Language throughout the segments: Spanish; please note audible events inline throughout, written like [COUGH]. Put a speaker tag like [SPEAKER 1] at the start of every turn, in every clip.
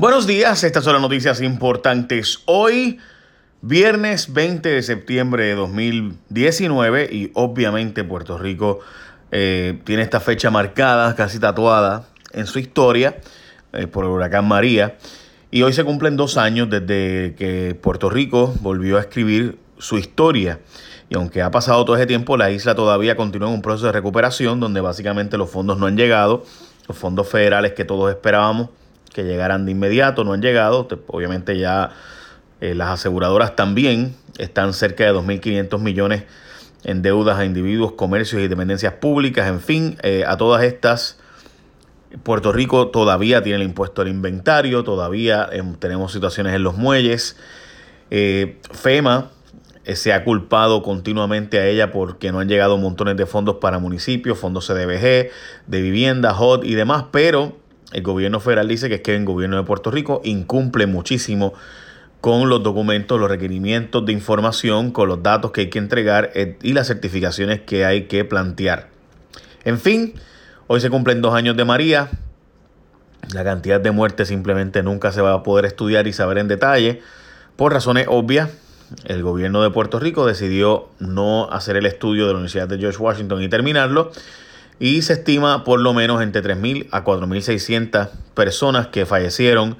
[SPEAKER 1] Buenos días, estas son las noticias importantes. Hoy, viernes 20 de septiembre de 2019 y obviamente Puerto Rico eh, tiene esta fecha marcada, casi tatuada en su historia eh, por el huracán María. Y hoy se cumplen dos años desde que Puerto Rico volvió a escribir su historia. Y aunque ha pasado todo ese tiempo, la isla todavía continúa en un proceso de recuperación donde básicamente los fondos no han llegado, los fondos federales que todos esperábamos que llegaran de inmediato, no han llegado. Obviamente ya eh, las aseguradoras también están cerca de 2.500 millones en deudas a individuos, comercios y dependencias públicas. En fin, eh, a todas estas, Puerto Rico todavía tiene el impuesto al inventario, todavía em, tenemos situaciones en los muelles. Eh, FEMA se ha culpado continuamente a ella porque no han llegado montones de fondos para municipios, fondos CDBG, de vivienda, HOT y demás, pero el gobierno federal dice que es que el gobierno de Puerto Rico incumple muchísimo con los documentos, los requerimientos de información, con los datos que hay que entregar eh, y las certificaciones que hay que plantear. En fin, hoy se cumplen dos años de María. La cantidad de muertes simplemente nunca se va a poder estudiar y saber en detalle. Por razones obvias, el gobierno de Puerto Rico decidió no hacer el estudio de la Universidad de George Washington y terminarlo y se estima por lo menos entre 3.000 a 4.600 personas que fallecieron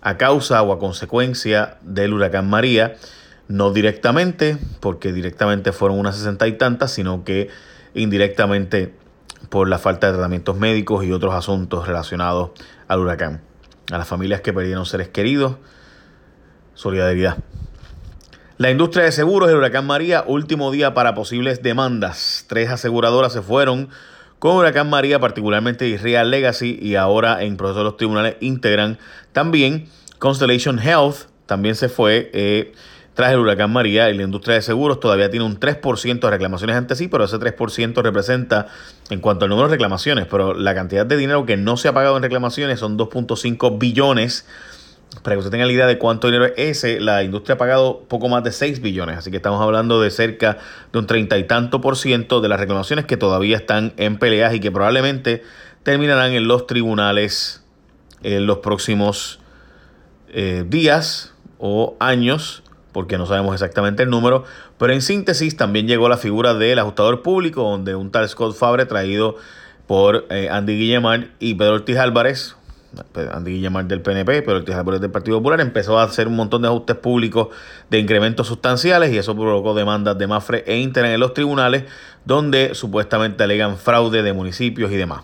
[SPEAKER 1] a causa o a consecuencia del huracán María, no directamente, porque directamente fueron unas sesenta y tantas, sino que indirectamente por la falta de tratamientos médicos y otros asuntos relacionados al huracán. A las familias que perdieron seres queridos, solidaridad. La industria de seguros, el huracán María, último día para posibles demandas. Tres aseguradoras se fueron con Huracán María, particularmente Real Legacy y ahora en proceso de los tribunales integran también Constellation Health, también se fue eh, tras el Huracán María y la industria de seguros todavía tiene un 3% de reclamaciones ante sí, pero ese 3% representa en cuanto al número de reclamaciones, pero la cantidad de dinero que no se ha pagado en reclamaciones son 2.5 billones para que usted tenga la idea de cuánto dinero es ese, la industria ha pagado poco más de 6 billones, así que estamos hablando de cerca de un treinta y tanto por ciento de las reclamaciones que todavía están en peleas y que probablemente terminarán en los tribunales en los próximos eh, días o años, porque no sabemos exactamente el número, pero en síntesis también llegó la figura del ajustador público, donde un tal Scott Fabre traído por eh, Andy Guillemard y Pedro Ortiz Álvarez, Andy Guillemar del PNP, pero el del Partido Popular empezó a hacer un montón de ajustes públicos de incrementos sustanciales y eso provocó demandas de Mafre e Inter en los tribunales donde supuestamente alegan fraude de municipios y demás.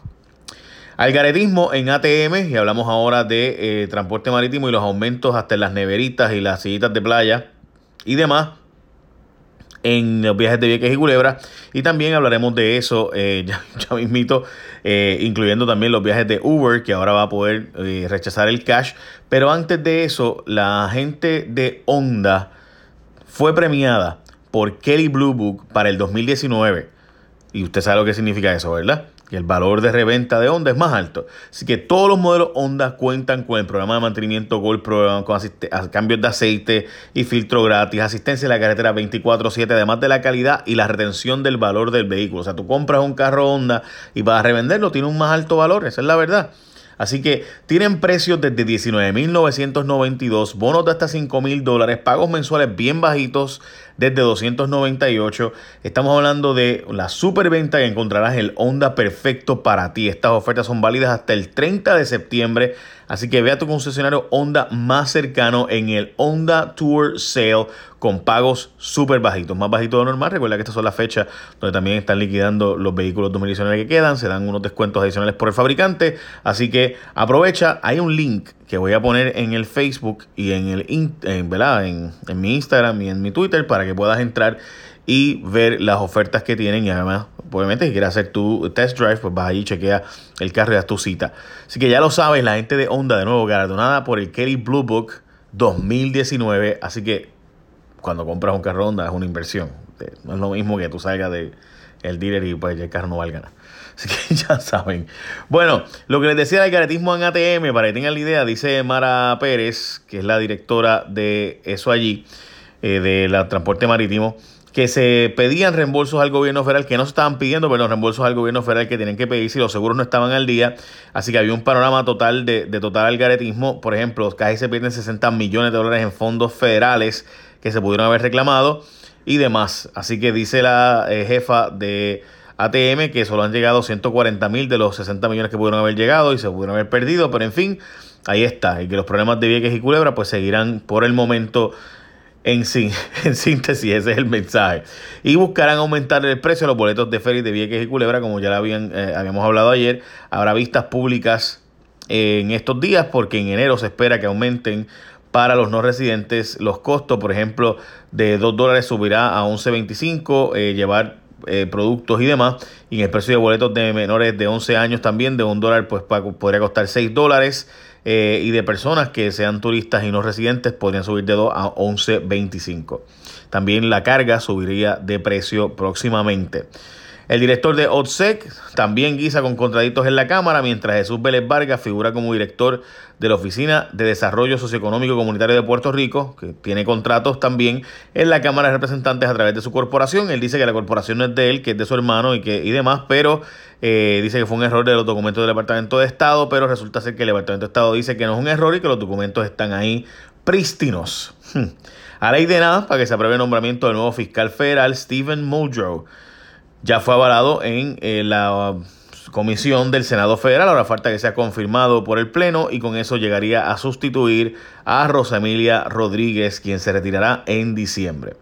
[SPEAKER 1] Algaretismo en ATM, y hablamos ahora de eh, transporte marítimo y los aumentos hasta en las neveritas y las sillitas de playa y demás en los viajes de Vieques y Culebra. Y también hablaremos de eso, eh, [LAUGHS] ya, ya mismito, eh, incluyendo también los viajes de Uber, que ahora va a poder eh, rechazar el cash. Pero antes de eso, la gente de Honda fue premiada por Kelly Blue Book para el 2019. Y usted sabe lo que significa eso, ¿verdad? El valor de reventa de Honda es más alto. Así que todos los modelos Honda cuentan con el programa de mantenimiento Gold Program, con cambios de aceite y filtro gratis, asistencia en la carretera 24/7, además de la calidad y la retención del valor del vehículo. O sea, tú compras un carro Honda y para revenderlo tiene un más alto valor, esa es la verdad. Así que tienen precios desde 19.992, bonos de hasta 5.000 dólares, pagos mensuales bien bajitos desde 298. Estamos hablando de la superventa que encontrarás el Honda perfecto para ti. Estas ofertas son válidas hasta el 30 de septiembre. Así que ve a tu concesionario Honda más cercano en el Honda Tour Sale con pagos súper bajitos, más bajitos de lo normal. Recuerda que estas son las fechas donde también están liquidando los vehículos 2019 que quedan, se dan unos descuentos adicionales por el fabricante, así que aprovecha, hay un link que voy a poner en el Facebook y en el en, ¿verdad? En, en mi Instagram y en mi Twitter para que puedas entrar y ver las ofertas que tienen y además, obviamente, si quieres hacer tu test drive, pues vas allí, chequea el carro y das tu cita. Así que ya lo sabes, la gente de Honda, de nuevo, galardonada por el Kelly Blue Book 2019, así que cuando compras un carro Honda es una inversión. No es lo mismo que tú salgas del el dealer y pues el carro no valga nada. [LAUGHS] Así que ya saben. Bueno, lo que les decía del caretismo en ATM, para que tengan la idea, dice Mara Pérez, que es la directora de eso allí, eh, de la transporte marítimo, que se pedían reembolsos al gobierno federal, que no se estaban pidiendo, pero los reembolsos al gobierno federal que tienen que pedir si los seguros no estaban al día. Así que había un panorama total de, de total algaretismo. Por ejemplo, casi se pierden 60 millones de dólares en fondos federales que se pudieron haber reclamado y demás. Así que dice la eh, jefa de ATM que solo han llegado 140 mil de los 60 millones que pudieron haber llegado y se pudieron haber perdido, pero en fin, ahí está. Y que los problemas de Vieques y Culebra pues seguirán por el momento en, sí, [LAUGHS] en síntesis, ese es el mensaje. Y buscarán aumentar el precio de los boletos de ferry de Vieques y Culebra, como ya habían, eh, habíamos hablado ayer. Habrá vistas públicas en estos días porque en enero se espera que aumenten para los no residentes los costos, por ejemplo, de 2 dólares subirá a 11.25, eh, llevar eh, productos y demás. Y en el precio de boletos de menores de 11 años también, de 1 dólar, pues podría costar 6 dólares. Eh, y de personas que sean turistas y no residentes podrían subir de 2 a 11.25. También la carga subiría de precio próximamente. El director de OTSEC también guisa con contraditos en la Cámara, mientras Jesús Vélez Vargas figura como director de la Oficina de Desarrollo Socioeconómico Comunitario de Puerto Rico, que tiene contratos también en la Cámara de Representantes a través de su corporación. Él dice que la corporación no es de él, que es de su hermano y, que, y demás, pero eh, dice que fue un error de los documentos del Departamento de Estado, pero resulta ser que el Departamento de Estado dice que no es un error y que los documentos están ahí prístinos. [LAUGHS] A ley de nada, para que se apruebe el nombramiento del nuevo fiscal federal, Stephen Muldrow ya fue avalado en eh, la comisión del Senado Federal. Ahora falta que sea confirmado por el Pleno y con eso llegaría a sustituir a Rosemilia Rodríguez, quien se retirará en diciembre.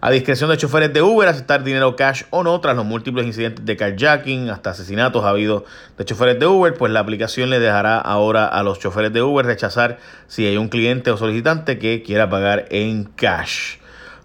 [SPEAKER 1] A discreción de choferes de Uber, aceptar dinero cash o no, tras los múltiples incidentes de carjacking, hasta asesinatos ha habido de choferes de Uber, pues la aplicación le dejará ahora a los choferes de Uber rechazar si hay un cliente o solicitante que quiera pagar en cash.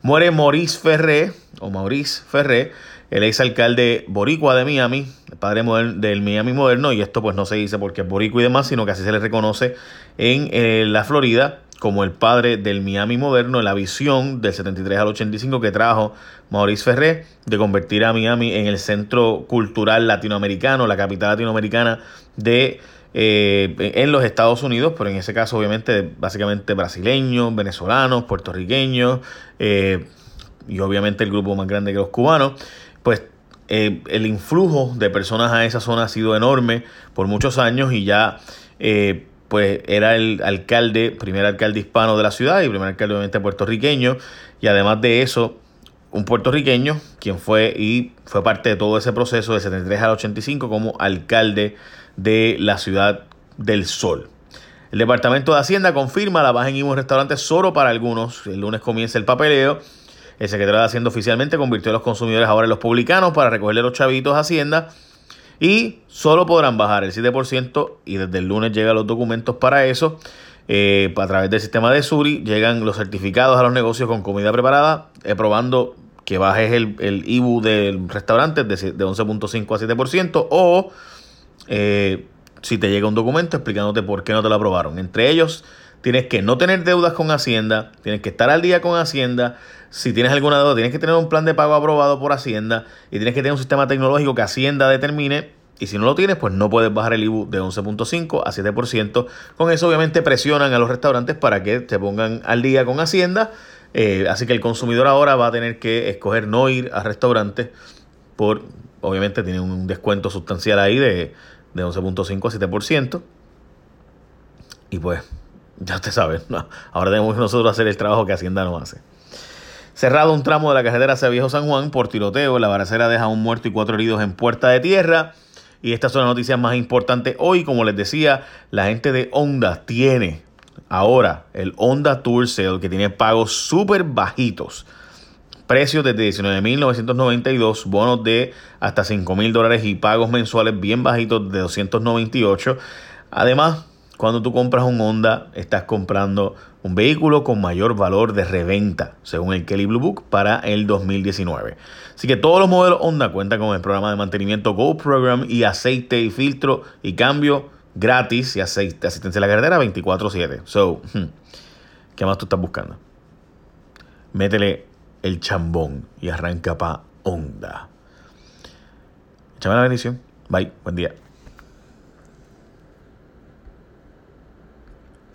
[SPEAKER 1] Muere Maurice Ferré, o Maurice Ferré, el exalcalde boricua de Miami, el padre del Miami moderno, y esto pues no se dice porque es boricua y demás, sino que así se le reconoce en eh, la Florida como el padre del Miami moderno, la visión del 73 al 85 que trajo Maurice Ferré de convertir a Miami en el centro cultural latinoamericano, la capital latinoamericana de eh, en los Estados Unidos, pero en ese caso obviamente básicamente brasileños, venezolanos, puertorriqueños eh, y obviamente el grupo más grande que los cubanos pues eh, el influjo de personas a esa zona ha sido enorme por muchos años y ya eh, pues era el alcalde, primer alcalde hispano de la ciudad y primer alcalde obviamente puertorriqueño y además de eso un puertorriqueño quien fue y fue parte de todo ese proceso de 73 al 85 como alcalde de la ciudad del Sol. El Departamento de Hacienda confirma la baja en IVA en restaurantes solo para algunos. El lunes comienza el papeleo el secretario de Hacienda oficialmente convirtió a los consumidores ahora en los publicanos para recogerle los chavitos a Hacienda y solo podrán bajar el 7% y desde el lunes llegan los documentos para eso. Eh, a través del sistema de Suri llegan los certificados a los negocios con comida preparada, eh, probando que bajes el, el IBU del restaurante de, 11.5 a 7% o eh, si te llega un documento explicándote por qué no te lo aprobaron. Entre ellos, tienes que no tener deudas con Hacienda, tienes que estar al día con Hacienda, si tienes alguna deuda, tienes que tener un plan de pago aprobado por Hacienda y tienes que tener un sistema tecnológico que Hacienda determine. Y si no lo tienes, pues no puedes bajar el IBU de 11.5 a 7%. Con eso obviamente presionan a los restaurantes para que te pongan al día con Hacienda. Eh, así que el consumidor ahora va a tener que escoger no ir a restaurantes por, obviamente tiene un descuento sustancial ahí de, de 11.5 a 7%. Y pues, [LAUGHS] ya usted sabe, ahora tenemos nosotros hacer el trabajo que Hacienda no hace. Cerrado un tramo de la carretera hacia Viejo San Juan por tiroteo. La baracera deja un muerto y cuatro heridos en Puerta de Tierra. Y estas son las noticias más importantes hoy. Como les decía, la gente de Honda tiene ahora el Honda Tour Sale que tiene pagos súper bajitos. Precios desde 19.992, bonos de hasta 5.000 dólares y pagos mensuales bien bajitos de 298. Además, cuando tú compras un Honda, estás comprando un vehículo con mayor valor de reventa, según el Kelly Blue Book, para el 2019. Así que todos los modelos Honda cuentan con el programa de mantenimiento Go Program y aceite y filtro y cambio gratis y aceite, asistencia a la carretera 24/7. So, hmm, ¿qué más tú estás buscando? Métele el chambón y arranca pa' Honda. Échame la bendición. Bye, buen día.